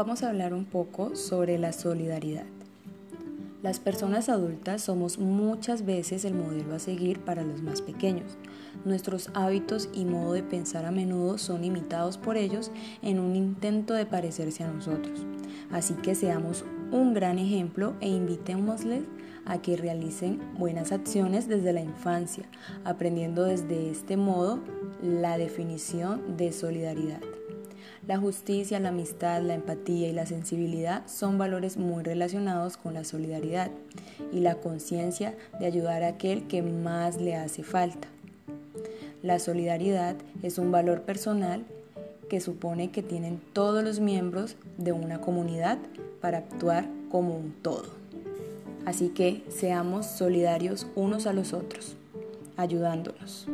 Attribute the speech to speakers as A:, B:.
A: vamos a hablar un poco sobre la solidaridad. Las personas adultas somos muchas veces el modelo a seguir para los más pequeños. Nuestros hábitos y modo de pensar a menudo son imitados por ellos en un intento de parecerse a nosotros. Así que seamos un gran ejemplo e invitémosles a que realicen buenas acciones desde la infancia, aprendiendo desde este modo la definición de solidaridad. La justicia, la amistad, la empatía y la sensibilidad son valores muy relacionados con la solidaridad y la conciencia de ayudar a aquel que más le hace falta. La solidaridad es un valor personal que supone que tienen todos los miembros de una comunidad para actuar como un todo. Así que seamos solidarios unos a los otros, ayudándonos.